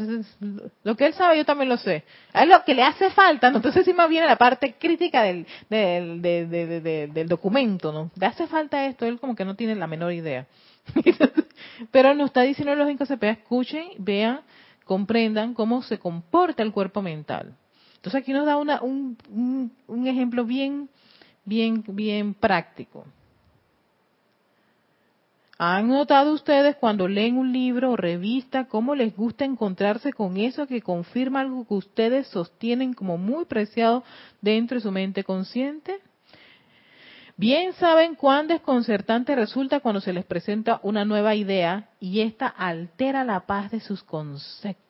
Lo que él sabe yo también lo sé. Él lo que le hace falta, ¿no? entonces sí más viene la parte crítica del, del, de- de- de- de- del documento, ¿no? Le hace falta esto, él como que no tiene la menor idea. Pero nos está diciendo los 5 CPA, escuchen, vean, comprendan cómo se comporta el cuerpo mental. Entonces aquí nos da una, un, un, un ejemplo bien, bien, bien práctico. ¿Han notado ustedes cuando leen un libro o revista cómo les gusta encontrarse con eso que confirma algo que ustedes sostienen como muy preciado dentro de su mente consciente? Bien saben cuán desconcertante resulta cuando se les presenta una nueva idea y ésta altera la paz de sus conceptos.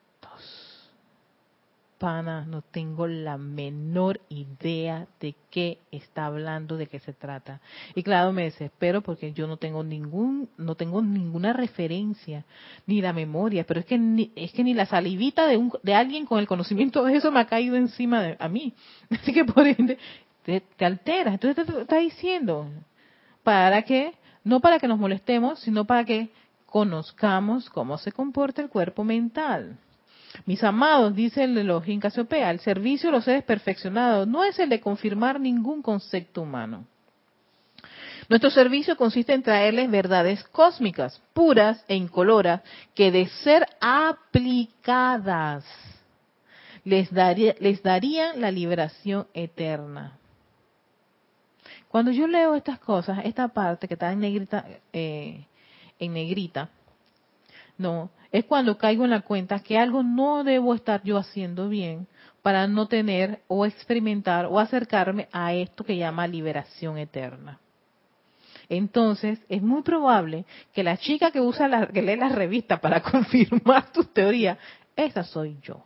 Pana, no tengo la menor idea de qué está hablando, de qué se trata. Y claro, me desespero porque yo no tengo ningún, no tengo ninguna referencia, ni la memoria, pero es que ni, es que ni la salivita de un, de alguien con el conocimiento de eso me ha caído encima de a mí. Así que por ende te, te altera. Entonces te, está diciendo, ¿para qué? No para que nos molestemos, sino para que conozcamos cómo se comporta el cuerpo mental. Mis amados, dice el Elohim Casiopea, el servicio de los seres perfeccionados no es el de confirmar ningún concepto humano. Nuestro servicio consiste en traerles verdades cósmicas, puras e incoloras, que de ser aplicadas les, daría, les darían la liberación eterna. Cuando yo leo estas cosas, esta parte que está en negrita, eh, en negrita, no, es cuando caigo en la cuenta que algo no debo estar yo haciendo bien para no tener o experimentar o acercarme a esto que llama liberación eterna. Entonces, es muy probable que la chica que usa la, que lee la revista para confirmar tus teorías, esa soy yo.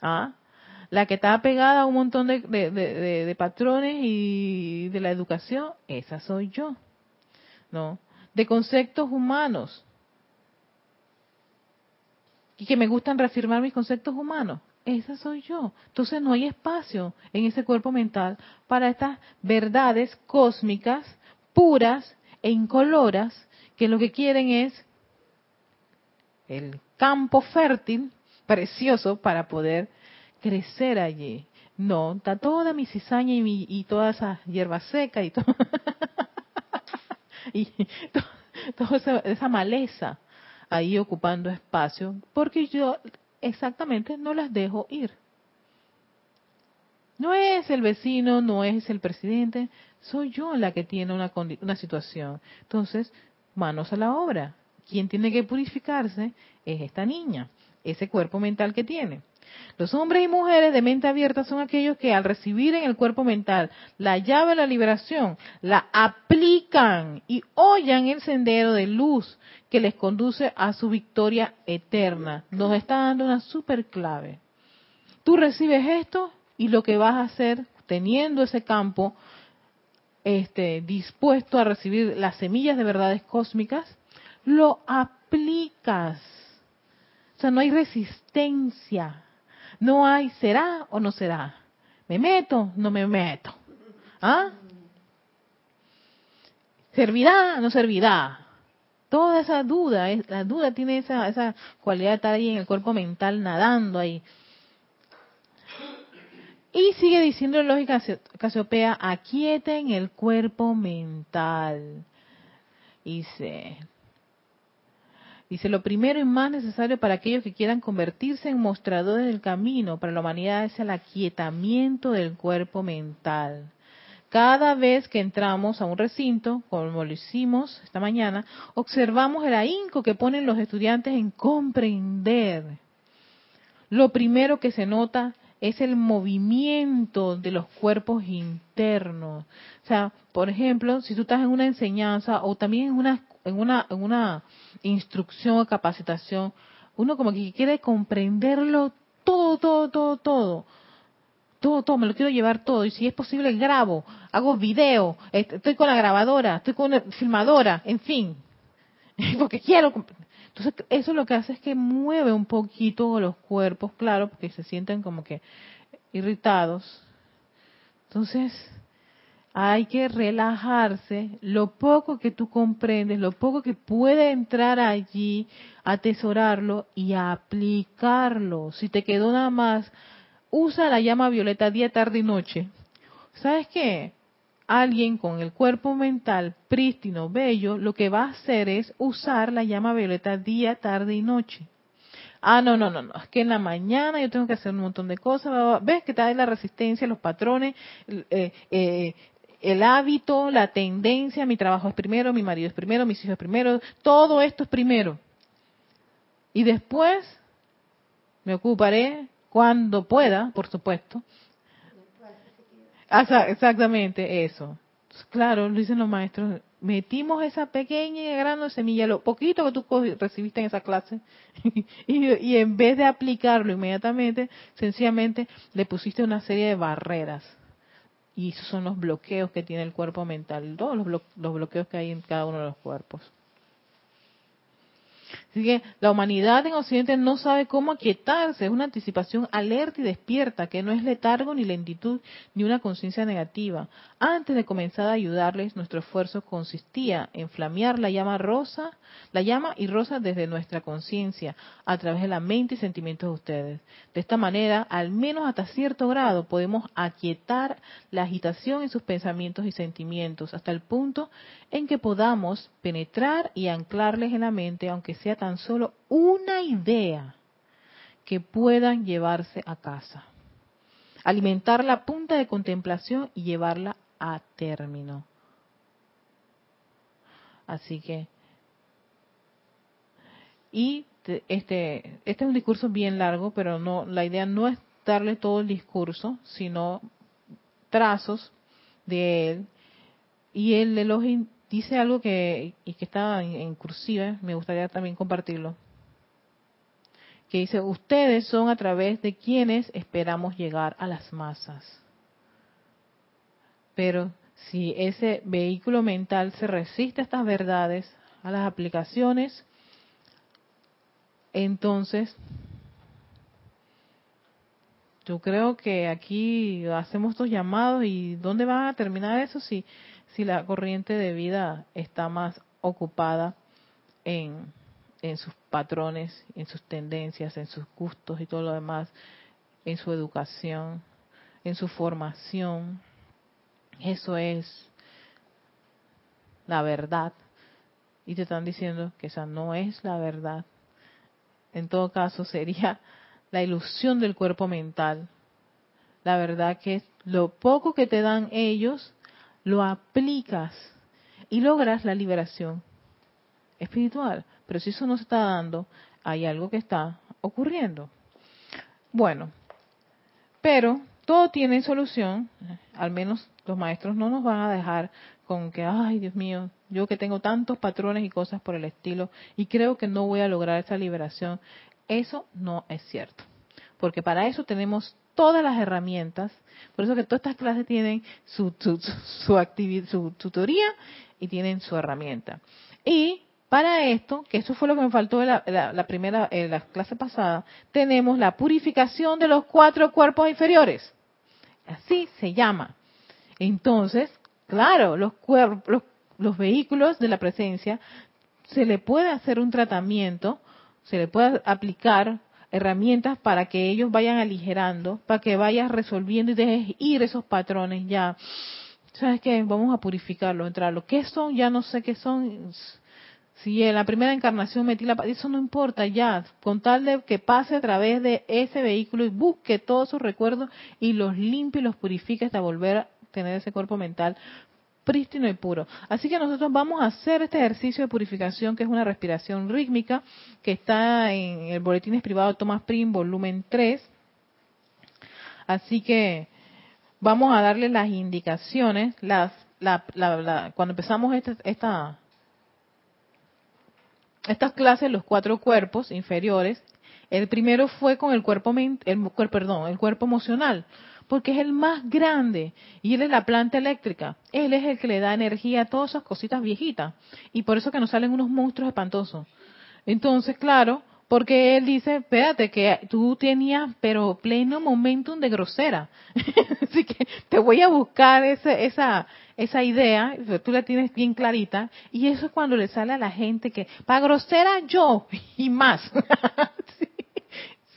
¿Ah? La que está pegada a un montón de, de patrones y de la educación, esa soy yo. ¿No? De conceptos humanos, y que me gustan reafirmar mis conceptos humanos. Esa soy yo. Entonces no hay espacio en ese cuerpo mental para estas verdades cósmicas, puras e incoloras, que lo que quieren es el campo fértil, precioso, para poder crecer allí. No, está toda mi cizaña y, mi, y toda esa hierba seca y, y to, toda esa maleza ahí ocupando espacio, porque yo exactamente no las dejo ir. No es el vecino, no es el presidente, soy yo la que tiene una, una situación. Entonces, manos a la obra. Quien tiene que purificarse es esta niña, ese cuerpo mental que tiene. Los hombres y mujeres de mente abierta son aquellos que al recibir en el cuerpo mental la llave de la liberación, la aplican y hollan el sendero de luz que les conduce a su victoria eterna. Nos está dando una super clave. Tú recibes esto y lo que vas a hacer teniendo ese campo este, dispuesto a recibir las semillas de verdades cósmicas, lo aplicas. O sea, no hay resistencia. No hay será o no será. ¿Me meto? No me meto. ¿Ah? ¿Servirá? ¿No servirá? Toda esa duda, la duda tiene esa, esa cualidad de estar ahí en el cuerpo mental nadando ahí. Y sigue diciendo lógica Casiopea, en el cuerpo mental. Dice, dice, lo primero y más necesario para aquellos que quieran convertirse en mostradores del camino para la humanidad es el aquietamiento del cuerpo mental. Cada vez que entramos a un recinto, como lo hicimos esta mañana, observamos el ahínco que ponen los estudiantes en comprender. Lo primero que se nota es el movimiento de los cuerpos internos. O sea, por ejemplo, si tú estás en una enseñanza o también en una, en una, en una instrucción o capacitación, uno como que quiere comprenderlo todo, todo, todo, todo. Todo, todo, me lo quiero llevar todo. Y si es posible, grabo, hago video, estoy con la grabadora, estoy con la filmadora, en fin. Porque quiero entonces, eso lo que hace es que mueve un poquito los cuerpos, claro, porque se sienten como que irritados. Entonces, hay que relajarse. Lo poco que tú comprendes, lo poco que puede entrar allí, atesorarlo y aplicarlo. Si te quedó nada más, usa la llama violeta día, tarde y noche. ¿Sabes qué? alguien con el cuerpo mental prístino, bello, lo que va a hacer es usar la llama violeta día, tarde y noche. Ah, no, no, no, no, es que en la mañana yo tengo que hacer un montón de cosas. ¿Ves que está ahí la resistencia, los patrones, eh, eh, el hábito, la tendencia, mi trabajo es primero, mi marido es primero, mis hijos es primero, todo esto es primero. Y después me ocuparé cuando pueda, por supuesto, Exactamente, eso. Claro, lo dicen los maestros, metimos esa pequeña grano de semilla, lo poquito que tú recibiste en esa clase, y, en vez de aplicarlo inmediatamente, sencillamente le pusiste una serie de barreras. Y esos son los bloqueos que tiene el cuerpo mental, todos los bloqueos que hay en cada uno de los cuerpos. Así que la humanidad en Occidente no sabe cómo aquietarse, es una anticipación alerta y despierta, que no es letargo ni lentitud ni una conciencia negativa. Antes de comenzar a ayudarles, nuestro esfuerzo consistía en flamear la llama rosa, la llama y rosa desde nuestra conciencia, a través de la mente y sentimientos de ustedes. De esta manera, al menos hasta cierto grado, podemos aquietar la agitación en sus pensamientos y sentimientos, hasta el punto en que podamos penetrar y anclarles en la mente, aunque sea tan solo una idea que puedan llevarse a casa. Alimentar la punta de contemplación y llevarla a término. Así que, y este, este es un discurso bien largo, pero no, la idea no es darle todo el discurso, sino trazos de él. Y el elogio dice algo que, y que está en, cursiva, me gustaría también compartirlo, que dice, ustedes son a través de quienes esperamos llegar a las masas. Pero si ese vehículo mental se resiste a estas verdades, a las aplicaciones, entonces yo creo que aquí hacemos estos llamados y ¿dónde va a terminar eso si si la corriente de vida está más ocupada en, en sus patrones, en sus tendencias, en sus gustos y todo lo demás, en su educación, en su formación. Eso es la verdad. Y te están diciendo que esa no es la verdad. En todo caso, sería la ilusión del cuerpo mental. La verdad que es lo poco que te dan ellos lo aplicas y logras la liberación espiritual. Pero si eso no se está dando, hay algo que está ocurriendo. Bueno, pero todo tiene solución, al menos los maestros no nos van a dejar con que, ay Dios mío, yo que tengo tantos patrones y cosas por el estilo y creo que no voy a lograr esa liberación. Eso no es cierto, porque para eso tenemos todas las herramientas. Por eso que todas estas clases tienen su, su, tutoría y tienen su herramienta. Y para esto, que eso fue lo que me faltó en la, primera, en la clase pasada, tenemos la purificación de los cuatro cuerpos inferiores. Así se llama. Entonces, claro, los, los, los vehículos de la presencia se le puede hacer un tratamiento, se le puede aplicar herramientas para que ellos vayan aligerando, para que vayas resolviendo y dejes ir esos patrones ya. ¿Sabes qué? Vamos a purificarlo, entrarlo. ¿Qué son? Ya no sé qué son. Si en la primera encarnación metí la eso no importa ya, con tal de que pase a través de ese vehículo y busque todos sus recuerdos y los limpie y los purifique hasta volver a tener ese cuerpo mental prístino y puro. Así que nosotros vamos a hacer este ejercicio de purificación que es una respiración rítmica que está en el boletín privado de Thomas Prim, volumen 3. Así que vamos a darle las indicaciones. Las, cuando empezamos esta, esta, estas clases, los cuatro cuerpos inferiores, el primero fue con el cuerpo, el, perdón, el cuerpo emocional porque es el más grande y él es la planta eléctrica. Él es el que le da energía a todas esas cositas viejitas y por eso que nos salen unos monstruos espantosos. Entonces, claro, porque él dice, espérate, que tú tenías, pero pleno momentum de grosera. Así que te voy a buscar ese, esa, esa idea, tú la tienes bien clarita, y eso es cuando le sale a la gente que, para grosera yo, y más.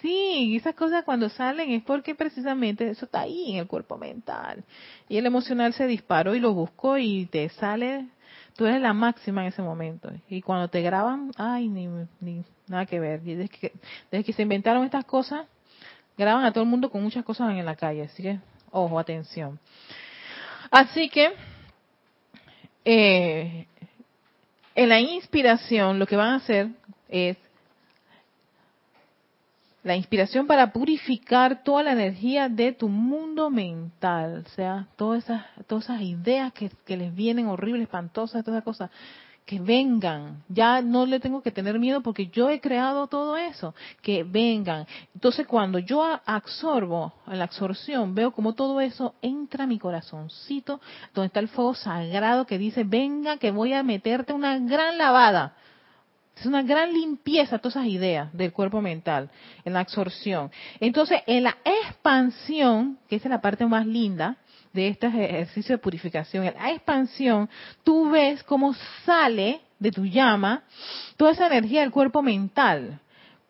esas cosas cuando salen es porque precisamente eso está ahí en el cuerpo mental. Y el emocional se disparó y lo buscó y te sale, tú eres la máxima en ese momento. Y cuando te graban, ay, ni, ni nada que ver. desde que, desde que se inventaron estas cosas, graban a todo el mundo con muchas cosas en la calle. Así que, ojo, atención. Así que, eh, en la inspiración lo que van a hacer es la inspiración para purificar toda la energía de tu mundo mental, o sea, todas esas, todas esas ideas que, les vienen horribles, espantosas, todas esas cosas, que vengan. Ya no le tengo que tener miedo porque yo he creado todo eso, que vengan. Entonces, cuando yo absorbo, la absorción, veo como todo eso entra a mi corazoncito, donde está el fuego sagrado que dice, venga, que voy a meterte una gran lavada es una gran limpieza todas esas ideas del cuerpo mental, en la absorción. Entonces, en la expansión, que es la parte más linda de este ejercicio de purificación, en la expansión, tú ves cómo sale de tu llama toda esa energía del cuerpo mental,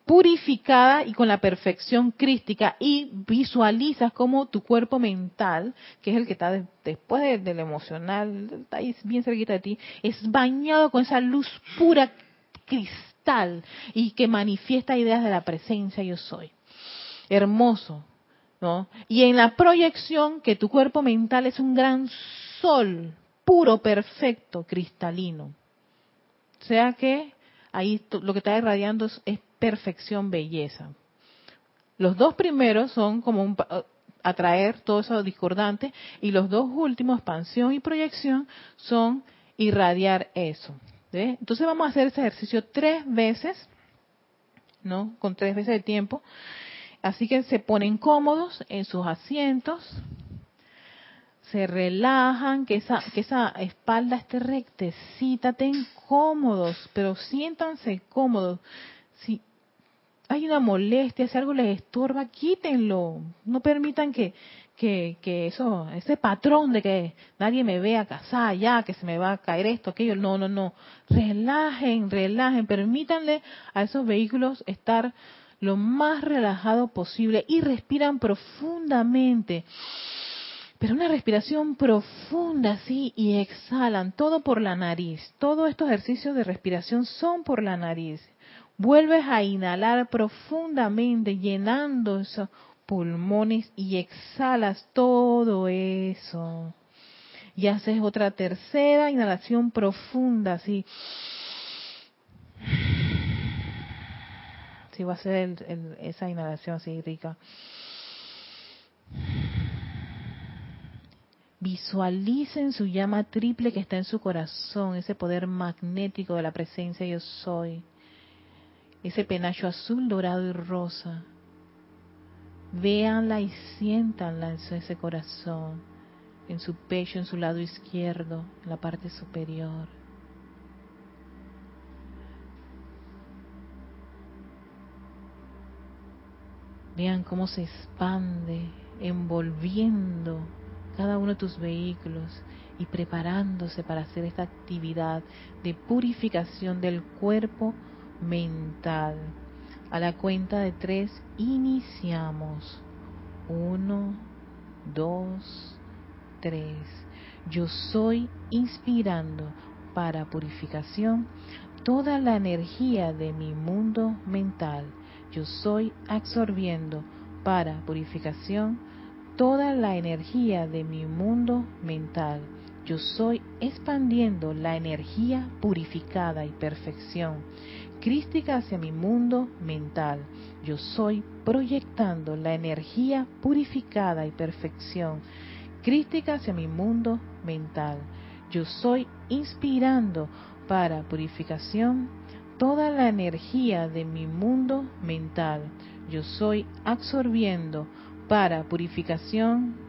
purificada y con la perfección crística, y visualizas cómo tu cuerpo mental, que es el que está después del emocional, está ahí bien cerquita de ti, es bañado con esa luz pura cristal y que manifiesta ideas de la presencia yo soy. Hermoso, ¿no? Y en la proyección que tu cuerpo mental es un gran sol, puro, perfecto, cristalino. O sea que ahí lo que está irradiando es, perfección, belleza. Los dos primeros son como un, atraer todo eso discordante y los dos últimos, expansión y proyección, son irradiar eso. Entonces vamos a hacer ese ejercicio tres veces, ¿no? Con tres veces de tiempo. Así que se ponen cómodos en sus asientos, se relajan, que esa, que esa espalda esté rectecita, estén cómodos, pero siéntanse cómodos. Si hay una molestia, si algo les estorba, quítenlo. No permitan que, que, que eso, ese patrón de que nadie me vea casada ya, que se me va a caer esto, aquello, no, no, no. Relajen, relajen, permítanle a esos vehículos estar lo más relajado posible y respiran profundamente. Pero una respiración profunda, sí, y exhalan todo por la nariz. Todos estos ejercicios de respiración son por la nariz. Vuelves a inhalar profundamente, llenando eso pulmones y exhalas todo eso. Y haces otra tercera inhalación profunda, así. Sí, va a ser esa inhalación así rica. Visualicen su llama triple que está en su corazón, ese poder magnético de la presencia yo soy. Ese penacho azul, dorado y rosa Véanla y siéntanla en ese corazón, en su pecho, en su lado izquierdo, en la parte superior. Vean cómo se expande, envolviendo cada uno de tus vehículos y preparándose para hacer esta actividad de purificación del cuerpo mental. A la cuenta de tres iniciamos. Uno, dos, tres. Yo soy inspirando para purificación toda la energía de mi mundo mental. Yo soy absorbiendo para purificación toda la energía de mi mundo mental. Yo soy expandiendo la energía purificada y perfección crística hacia mi mundo mental. Yo soy proyectando la energía purificada y perfección crística hacia mi mundo mental. Yo soy inspirando para purificación toda la energía de mi mundo mental. Yo soy absorbiendo para purificación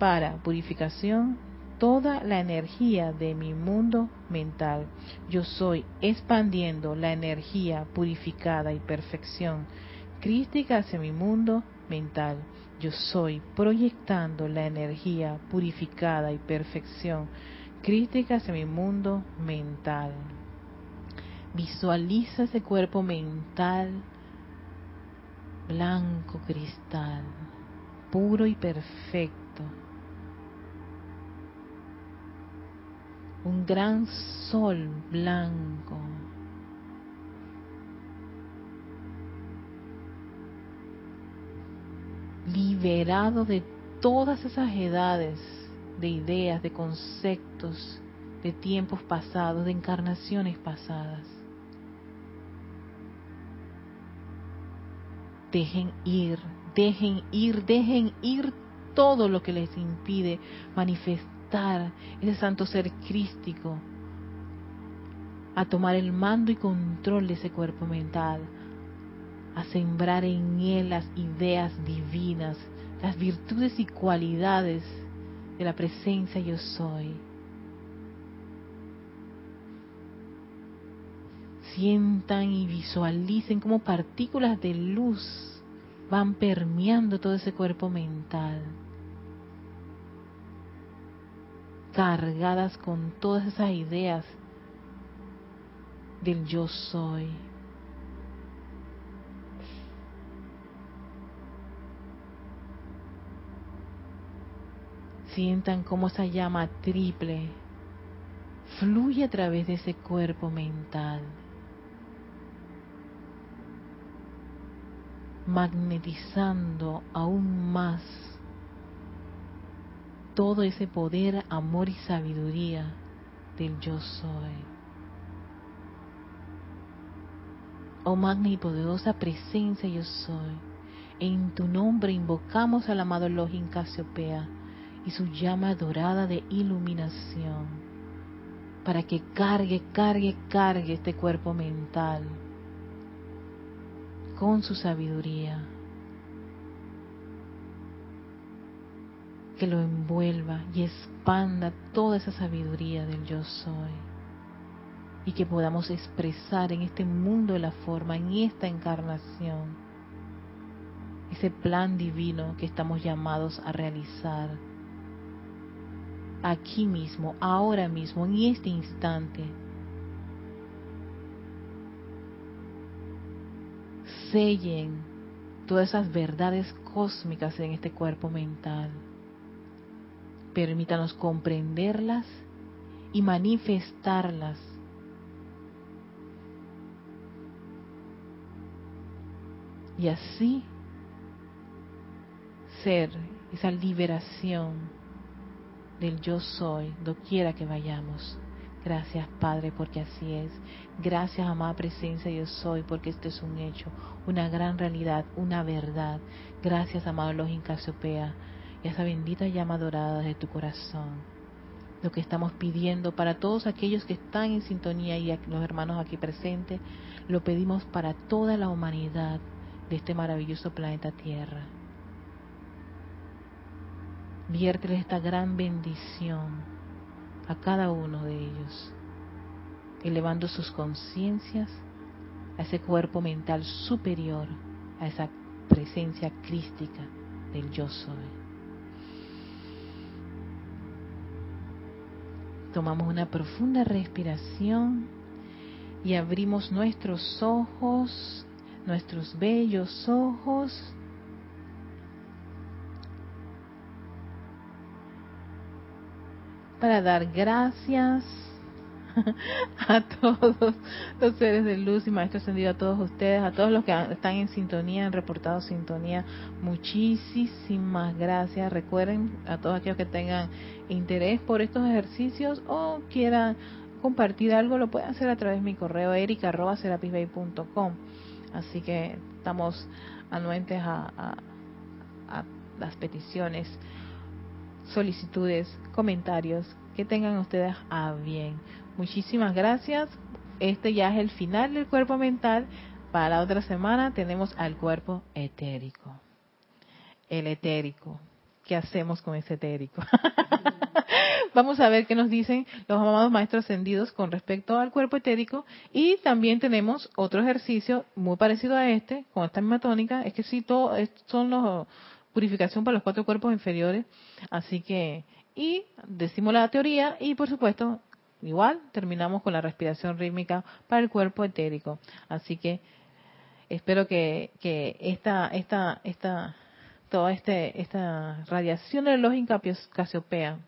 para purificación toda la energía de mi mundo mental. Yo soy expandiendo la energía purificada y perfección crística hacia mi mundo mental. Yo soy proyectando la energía purificada y perfección crítica hacia mi mundo mental. Visualiza ese cuerpo mental blanco cristal puro y perfecto. Un gran sol blanco. Liberado de todas esas edades de ideas, de conceptos, de tiempos pasados, de encarnaciones pasadas. Dejen ir dejen ir, dejen ir todo lo que les impide manifestar ese santo ser crístico, a tomar el mando y control de ese cuerpo mental, a sembrar en él las ideas divinas, las virtudes y cualidades de la presencia yo soy. Sientan y visualicen como partículas de luz van permeando todo ese cuerpo mental, cargadas con todas esas ideas del yo soy. Sientan cómo esa llama triple fluye a través de ese cuerpo mental. magnetizando aún más todo ese poder, amor y sabiduría del yo soy. Oh magna y poderosa presencia yo soy, en tu nombre invocamos al amado Elohim Casiopea y su llama dorada de iluminación para que cargue, cargue, cargue este cuerpo mental con su sabiduría, que lo envuelva y expanda toda esa sabiduría del yo soy y que podamos expresar en este mundo de la forma, en esta encarnación, ese plan divino que estamos llamados a realizar aquí mismo, ahora mismo, en este instante sellen todas esas verdades cósmicas en este cuerpo mental. Permítanos comprenderlas y manifestarlas. Y así ser esa liberación del yo soy, doquiera que vayamos. Gracias Padre, porque así es. Gracias, amada presencia, yo soy, porque esto es un hecho, una gran realidad, una verdad. Gracias, amado Login Casiopea, esa bendita llama dorada de tu corazón. Lo que estamos pidiendo para todos aquellos que están en sintonía y los hermanos aquí presentes, lo pedimos para toda la humanidad de este maravilloso planeta Tierra. Viérteles esta gran bendición a cada uno de ellos, elevando sus conciencias a ese cuerpo mental superior, a esa presencia crística del yo soy. Tomamos una profunda respiración y abrimos nuestros ojos, nuestros bellos ojos. Para dar gracias a todos los seres de luz y maestro ascendido, a todos ustedes, a todos los que están en sintonía, han reportado sintonía. Muchísimas gracias. Recuerden a todos aquellos que tengan interés por estos ejercicios o quieran compartir algo, lo pueden hacer a través de mi correo erica.com. Así que estamos anuentes a las peticiones solicitudes, comentarios que tengan ustedes a bien. Muchísimas gracias. Este ya es el final del cuerpo mental. Para la otra semana tenemos al cuerpo etérico. El etérico. ¿Qué hacemos con ese etérico? Vamos a ver qué nos dicen los amados maestros ascendidos con respecto al cuerpo etérico. Y también tenemos otro ejercicio muy parecido a este, con esta misma tónica. Es que sí, todo, son los, purificación para los cuatro cuerpos inferiores. Así que, y decimos la teoría y por supuesto, igual terminamos con la respiración rítmica para el cuerpo etérico. Así que espero que, que esta, esta, esta, toda este, esta radiación reloj Casiopea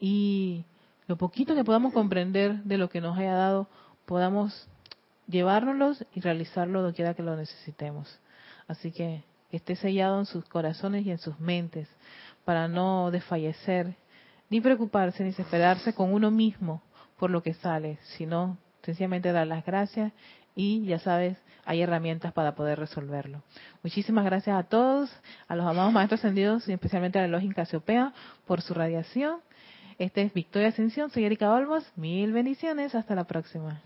y lo poquito que podamos comprender de lo que nos haya dado, podamos llevárnoslos y realizarlo donde quiera que lo necesitemos. Así que esté sellado en sus corazones y en sus mentes, para no desfallecer, ni preocuparse, ni desesperarse con uno mismo por lo que sale, sino sencillamente dar las gracias y ya sabes, hay herramientas para poder resolverlo. Muchísimas gracias a todos, a los amados maestros ascendidos y especialmente a la Login Casiopea por su radiación. Este es Victoria Ascensión, soy Erika Olmos, mil bendiciones, hasta la próxima.